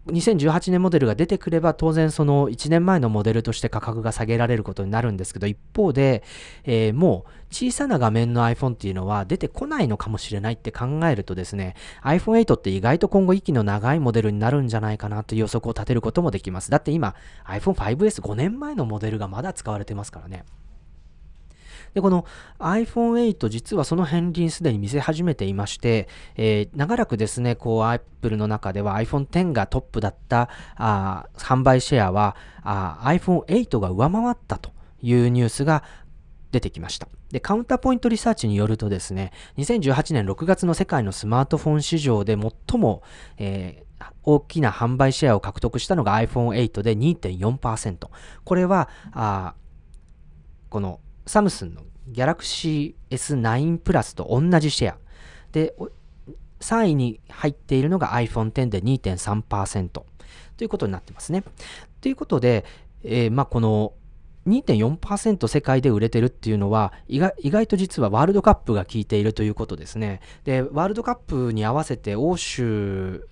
2018年モデルが出てくれば当然その1年前のモデルとして価格が下げられることになるんですけど一方で、えー、もう小さな画面の iPhone っていうのは出てこないのかもしれないって考えるとですね iPhone8 って意外と今後息の長いモデルになるんじゃないかなという予測を立てることもできます。だって今 iPhone5S5 年前のモデルがまだ使われてますからね。で、この iPhone8 実はその片鱗すでに見せ始めていまして、えー、長らくですね、こう Apple の中では iPhone X がトップだったあ販売シェアはあ iPhone8 が上回ったというニュースが出てきました。で、カウンターポイントリサーチによるとですね、2018年6月の世界のスマートフォン市場で最も、えー大きな販売シェアを獲得したのが iPhone8 で2.4%。これは、あこのサムスンの Galaxy S9 プラスと同じシェア。で、3位に入っているのが iPhone X で2.3%ということになってますね。ということで、えー、まあ、この2.4%世界で売れてるっていうのは意外と実はワールドカップが効いているということですね。で、ワールドカップに合わせて欧州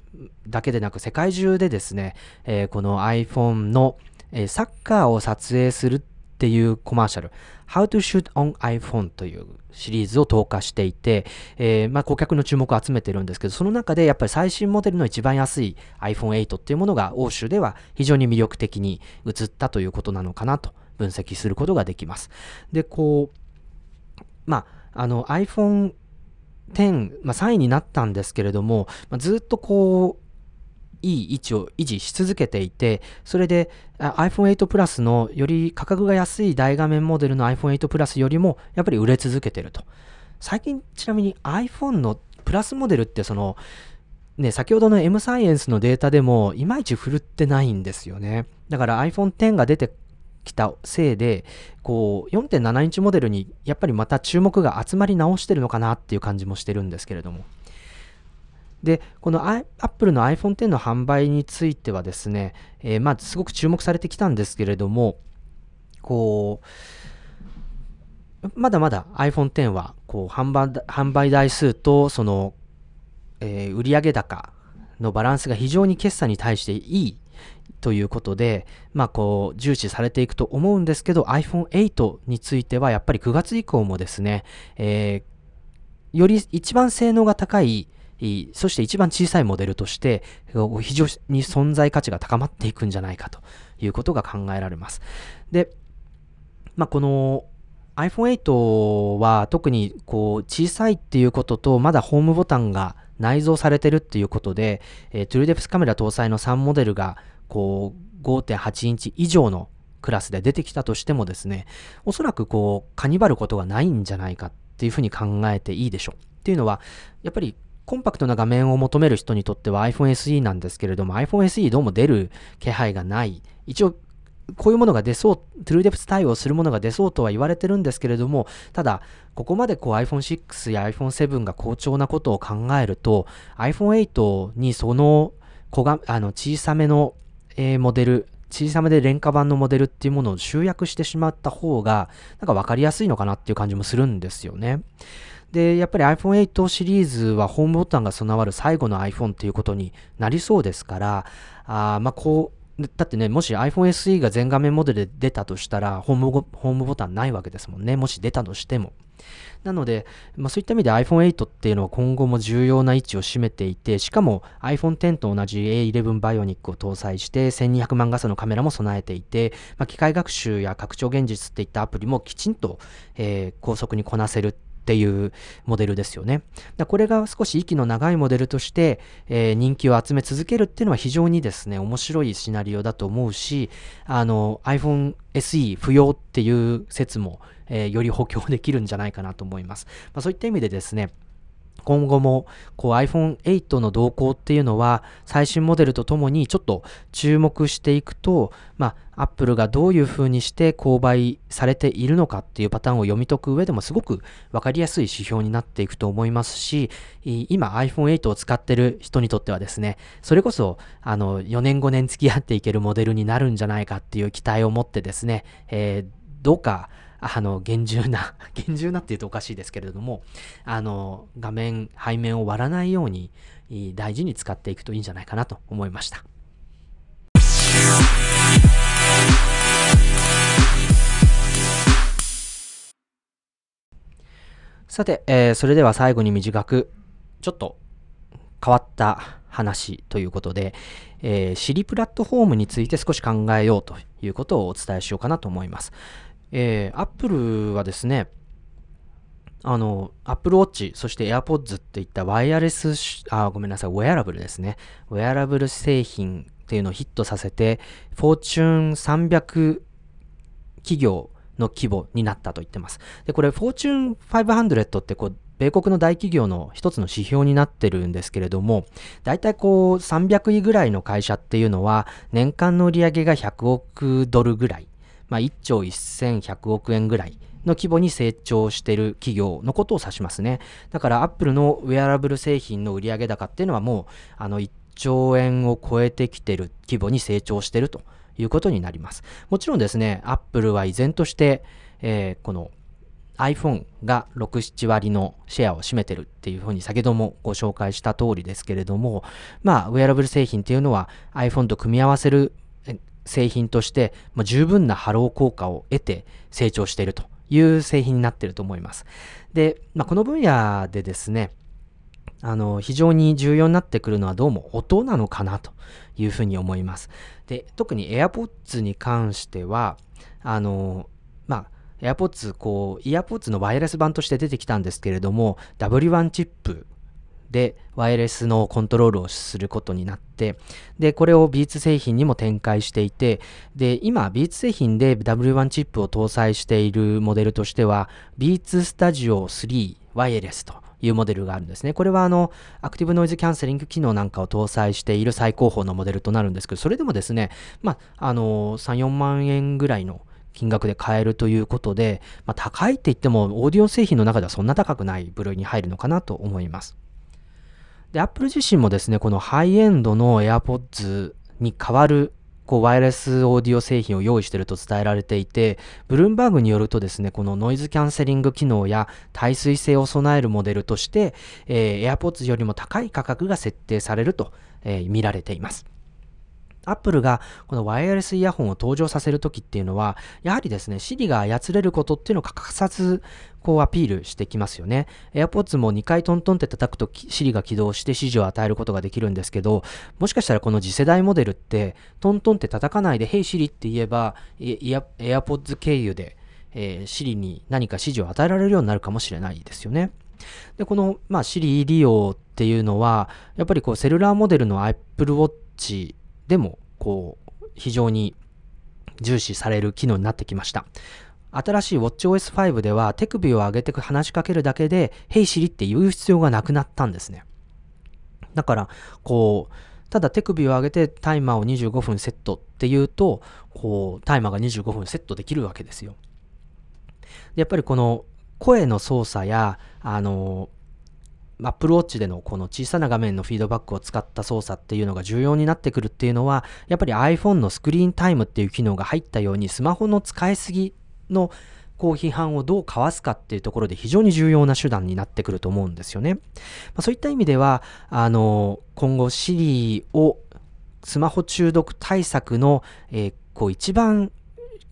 だけでなく世界中でですね、えー、この iPhone の、えー、サッカーを撮影するっていうコマーシャル、How to Shoot on iPhone というシリーズを投下していて、えー、まあ、顧客の注目を集めてるんですけど、その中でやっぱり最新モデルの一番安い iPhone8 っていうものが欧州では非常に魅力的に映ったということなのかなと分析することができます。で、こう、まあ、あの iPhone X、まあ、3位になったんですけれども、まあ、ずっとこう、いい位置を維持し続けていて、それで iPhone8 Plus のより価格が安い大画面モデルの iPhone8 Plus よりもやっぱり売れ続けてると。最近ちなみに iPhone のプラスモデルってその、ね、先ほどの M サイエンスのデータでもいまいち振るってないんですよね。だから iPhone X が出てきたせいで、こう、4.7インチモデルにやっぱりまた注目が集まり直してるのかなっていう感じもしてるんですけれども。で、この Apple の iPhone X の販売についてはですね、えー、まあ、すごく注目されてきたんですけれども、こう、まだまだ iPhone X は、こう、販売、販売台数と、その、えー、売上高のバランスが非常に決算に対していいということで、まあこう、重視されていくと思うんですけど、iPhone8 についてはやっぱり9月以降もですね、えー、より一番性能が高い、そして一番小さいモデルとして、非常に存在価値が高まっていくんじゃないかということが考えられます。で、まあこの iPhone8 は特にこう小さいっていうことと、まだホームボタンが内蔵されてるっていうことで、えー、トゥルデプスカメラ搭載の3モデルがこう5.8インチ以上のクラスで出てきたとしてもですね、おそらくこうカニバることがないんじゃないかっていうふうに考えていいでしょう。っていうのは、やっぱりコンパクトな画面を求める人にとっては iPhone SE なんですけれども iPhone SE どうも出る気配がない。一応こういうものが出そう、トゥルーデプス対応するものが出そうとは言われてるんですけれども、ただ、ここまでこう iPhone6 や iPhone7 が好調なことを考えると、iPhone8 にその小があの小さめの、えー、モデル、小さめで廉価版のモデルっていうものを集約してしまった方が、なんか分かりやすいのかなっていう感じもするんですよね。で、やっぱり iPhone8 シリーズはホームボタンが備わる最後の iPhone っていうことになりそうですから、あまあこう、だってね、もし iPhone SE が全画面モデルで出たとしたらホーム、ホームボタンないわけですもんね。もし出たとしても。なので、まあ、そういった意味で iPhone8 っていうのは今後も重要な位置を占めていて、しかも iPhone X と同じ A11 バイオニックを搭載して1200万画素のカメラも備えていて、まあ、機械学習や拡張現実っていったアプリもきちんと、えー、高速にこなせるっっていうモデルですよね。これが少し息の長いモデルとして、えー、人気を集め続けるっていうのは非常にですね、面白いシナリオだと思うし、あの iPhone SE 不要っていう説も、えー、より補強できるんじゃないかなと思います。まあ、そういった意味でですね、今後もこう iPhone8 の動向っていうのは最新モデルとともにちょっと注目していくと、まあ、Apple がどういうふうにして購買されているのかっていうパターンを読み解く上でもすごくわかりやすい指標になっていくと思いますし、今 iPhone8 を使ってる人にとってはですね、それこそあの4年5年付き合っていけるモデルになるんじゃないかっていう期待を持ってですね、えー、どうかあの、厳重な、厳重なって言うとおかしいですけれども、あの、画面、背面を割らないように、大事に使っていくといいんじゃないかなと思いました。さて、えー、それでは最後に短く、ちょっと変わった話ということで、えー、シリプラットフォームについて少し考えようということをお伝えしようかなと思います。えー、Apple はですね、あの、Apple Watch、そして AirPods っていったワイヤレス、あ、ごめんなさい、ウェアラブルですね。ウェアラブル製品っていうのをヒットさせて、フォーチュン300企業の規模になったと言ってます。で、これ、フォーチュン500ってこう、米国の大企業の一つの指標になってるんですけれども、大体こう300位ぐらいの会社っていうのは、年間の売上が100億ドルぐらい、まあ、1兆1100億円ぐらいの規模に成長している企業のことを指しますね。だからアップルのウェアラブル製品の売上高っていうのはもうあの1兆円を超えてきてる規模に成長してるということになります。もちろんですね、アップルは依然として、えー、この iPhone が6、7割のシェアを占めてるっていうふうに先ほどもご紹介した通りですけれども、まあ、ウェアラブル製品っていうのは iPhone と組み合わせる製品として、まあ、十分なハロー効果を得て成長しているという製品になっていると思います。で、まあ、この分野でですね、あの、非常に重要になってくるのはどうも音なのかなというふうに思います。で、特に AirPods に関しては、あの、まあ、AirPods、こう、 EarPods のワイヤレス版として出てきたんですけれども、W1 チップでワイヤレスのコントロールをすることになって、で、これを Beats 製品にも展開していて、で、今、Beats 製品で W1 チップを搭載しているモデルとしては、Beats Studio 3ワイヤレスというモデルがあるんですね。これはあの、アクティブノイズキャンセリング機能なんかを搭載している最高峰のモデルとなるんですけど、それでもですね、まあ、あの、3、4万円ぐらいの金額で買えるということで、まあ、高いって言ってもオーディオ製品の中ではそんな高くない部類に入るのかなと思います。で、Apple 自身もですね、このハイエンドの AirPods に代わるこうワイヤレスオーディオ製品を用意していると伝えられていて、ブルームバーグによるとですね、このノイズキャンセリング機能や耐水性を備えるモデルとして、えー、AirPods よりも高い価格が設定されると、えー、見られています。アップルがこのワイヤレスイヤホンを登場させるときっていうのは、やはりですね、Siri が操れることっていうのを欠かさず、こうアピールしてきますよね。AirPods も2回トントンって叩くと Siri が起動して指示を与えることができるんですけど、もしかしたらこの次世代モデルって、トントンって叩かないで、Hey Siri って言えば、AirPods 経由で、えー、Siri に何か指示を与えられるようになるかもしれないですよね。で、この、まあ、Siri 利用っていうのは、やっぱりこう、セルラーモデルの Apple Watch でも、こう、非常に重視される機能になってきました。新しい WatchOS5 では手首を上げて話しかけるだけで、Hey Siri って言う必要がなくなったんですね。だから、こう、ただ手首を上げてタイマーを25分セットっていうと、こう、タイマーが25分セットできるわけですよ。でやっぱりこの声の操作や、あの、Apple Watch でのこの小さな画面のフィードバックを使った操作っていうのが重要になってくるっていうのは、やっぱり iPhone のスクリーンタイムっていう機能が入ったように、スマホの使いすぎのこう批判をどうかわすかっていうところで非常に重要な手段になってくると思うんですよね。まあ、そういった意味では、あの、今後 Siri をスマホ中毒対策の、えー、こう一番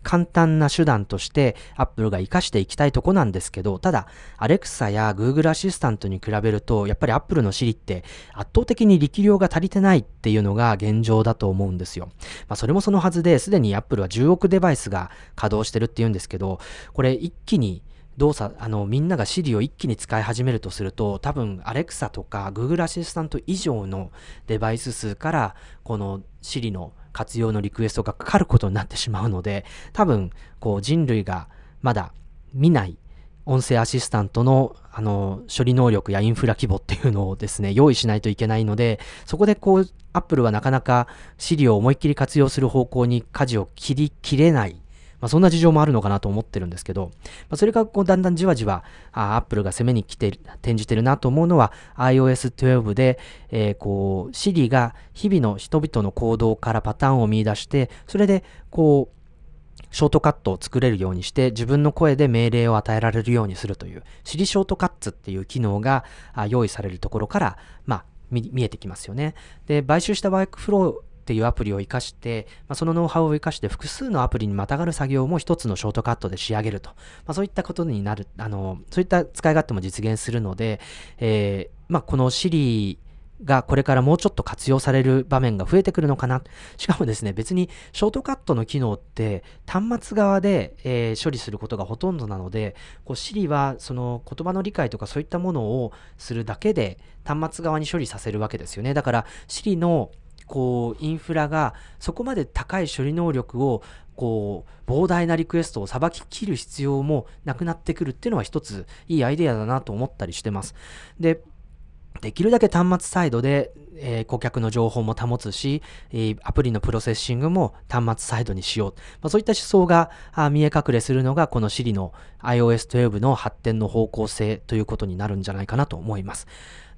簡単な手段として Apple が活かしていきたいとこなんですけど、ただ、Alexa や Google アシスタントに比べると、やっぱり Apple の Siri って圧倒的に力量が足りてないっていうのが現状だと思うんですよ。まあ、それもそのはずで、すでに Apple は10億デバイスが稼働してるっていうんですけど、これ一気に動作、あの、みんなが Siri を一気に使い始めるとすると、多分 Alexa とか Google アシスタント以上のデバイス数から、この Siri の活用のリクエストがかかることになってしまうので、多分、こう人類がまだ見ない音声アシスタントのあの処理能力やインフラ規模っていうのをですね、用意しないといけないので、そこでこう、アップルはなかなか Siri を思いっきり活用する方向に舵を切り切れないまあ、そんな事情もあるのかなと思ってるんですけど、まあ、それがこうだんだんじわじわ、あ Apple が攻めに来て、転じてるなと思うのは iOS12 で、えー、こう、Siri が日々の人々の行動からパターンを見出して、それでこう、ショートカットを作れるようにして自分の声で命令を与えられるようにするという、シリショートカッツっていう機能が用意されるところから、まあ、見えてきますよね。で、買収したワークフローっていうアプリを活かして、まあ、そのノウハウを活かして複数のアプリにまたがる作業も一つのショートカットで仕上げると。まあ、そういったことになる、あの、そういった使い勝手も実現するので、えー、まあ、この Siri がこれからもうちょっと活用される場面が増えてくるのかな。しかもですね、別にショートカットの機能って端末側で、えー、処理することがほとんどなので、こう Siri はその言葉の理解とかそういったものをするだけで端末側に処理させるわけですよね。だから Siri のこうインフラがそこまで高い処理能力をこう膨大なリクエストをさばききる必要もなくなってくるっていうのは一ついいアイデアだなと思ったりしてます。で、できるだけ端末サイドで、えー、顧客の情報も保つし、えー、アプリのプロセッシングも端末サイドにしよう。まあ、そういった思想があ見え隠れするのがこの Siri の iOS12 の発展の方向性ということになるんじゃないかなと思います。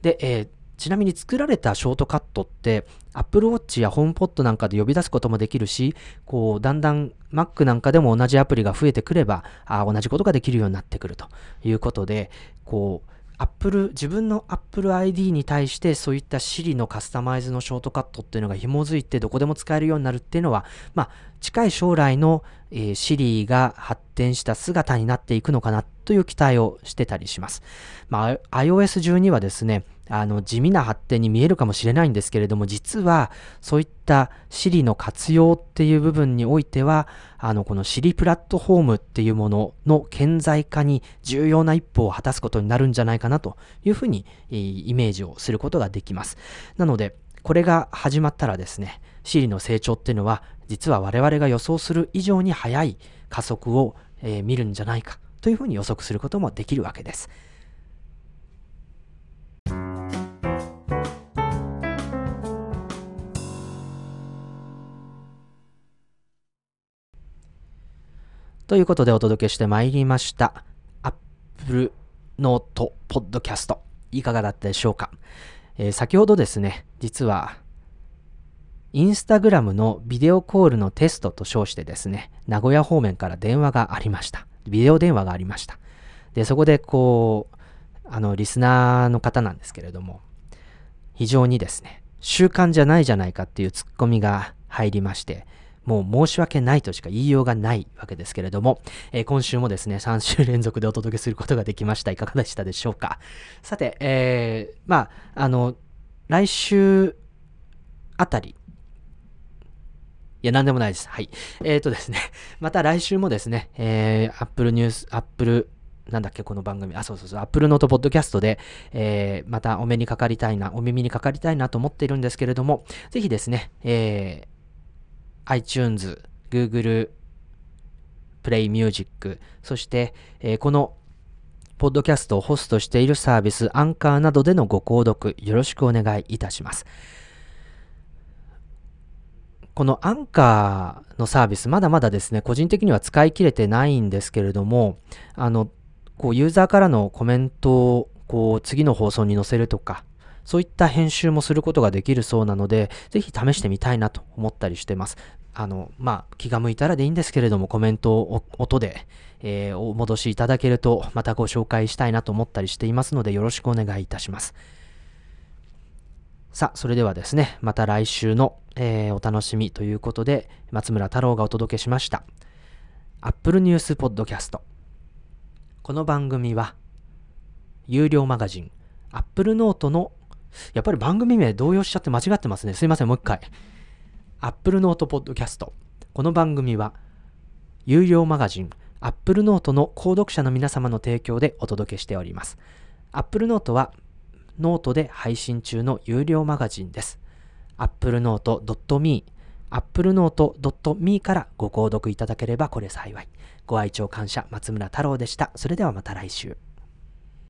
で、えーちなみに作られたショートカットって Apple Watch や HomePod なんかで呼び出すこともできるし、こう、だんだん Mac なんかでも同じアプリが増えてくれば、あ同じことができるようになってくるということで、こう、Apple、自分の Apple ID に対してそういった Siri のカスタマイズのショートカットっていうのが紐づいてどこでも使えるようになるっていうのは、まあ、近い将来の、えー、Siri が発展した姿になっていくのかなという期待をしてたりします。まあ、iOS12 はですね、あの地味な発展に見えるかもしれないんですけれども、実はそういった Siri の活用っていう部分においては、あのこの Siri プラットフォームっていうものの顕在化に重要な一歩を果たすことになるんじゃないかなというふうにイメージをすることができます。なので、これが始まったらですね、Siri の成長っていうのは、実は我々が予想する以上に早い加速を、えー、見るんじゃないかというふうに予測することもできるわけです。ということでお届けしてまいりました。Apple Note Podcast。いかがだったでしょうか、えー、先ほどですね、実は、インスタグラムのビデオコールのテストと称してですね、名古屋方面から電話がありました。ビデオ電話がありました。で、そこでこう、あの、リスナーの方なんですけれども、非常にですね、習慣じゃないじゃないかっていうツッコミが入りまして、もう申し訳ないとしか言いようがないわけですけれども、えー、今週もですね、3週連続でお届けすることができました。いかがでしたでしょうか？さて、えー、まあ、あの、来週あたり、いや、なんでもないです。はい。えっ、ー、とですね、また来週もですね、えー、Apple News、Apple なんだっけ、この番組。あ、そうそうそう。Apple Note Podcast で、えー、またお目にかかりたいな、お耳にかかりたいなと思っているんですけれども、ぜひですね、えー、iTunes、Google、Play Music、そして、えー、このポッドキャストをホストしているサービス、アンカーなどでのご購読、よろしくお願いいたします。このアンカーのサービス、まだまだですね、個人的には使い切れてないんですけれども、あの、こう、ユーザーからのコメントを、こう、次の放送に載せるとか、そういった編集もすることができるそうなので、ぜひ試してみたいなと思ったりしてます。あの、まあ、気が向いたらでいいんですけれども、コメントを音で、えー、お戻しいただけると、またご紹介したいなと思ったりしていますので、よろしくお願いいたします。さあ、それではですね、また来週の、えー、お楽しみということで、松村太郎がお届けしました。Apple News Podcast。この番組は、有料マガジン、Apple Note のやっぱり番組名動揺しちゃって間違ってますね。すいません、もう一回。Apple Note Podcast。この番組は、有料マガジン Apple Note の購読者の皆様の提供でお届けしております。Apple Note は、ノートで配信中の有料マガジンです。applenote.me applenote.me からご購読いただければこれ幸い。ご愛聴感謝、松村太郎でした。それではまた来週。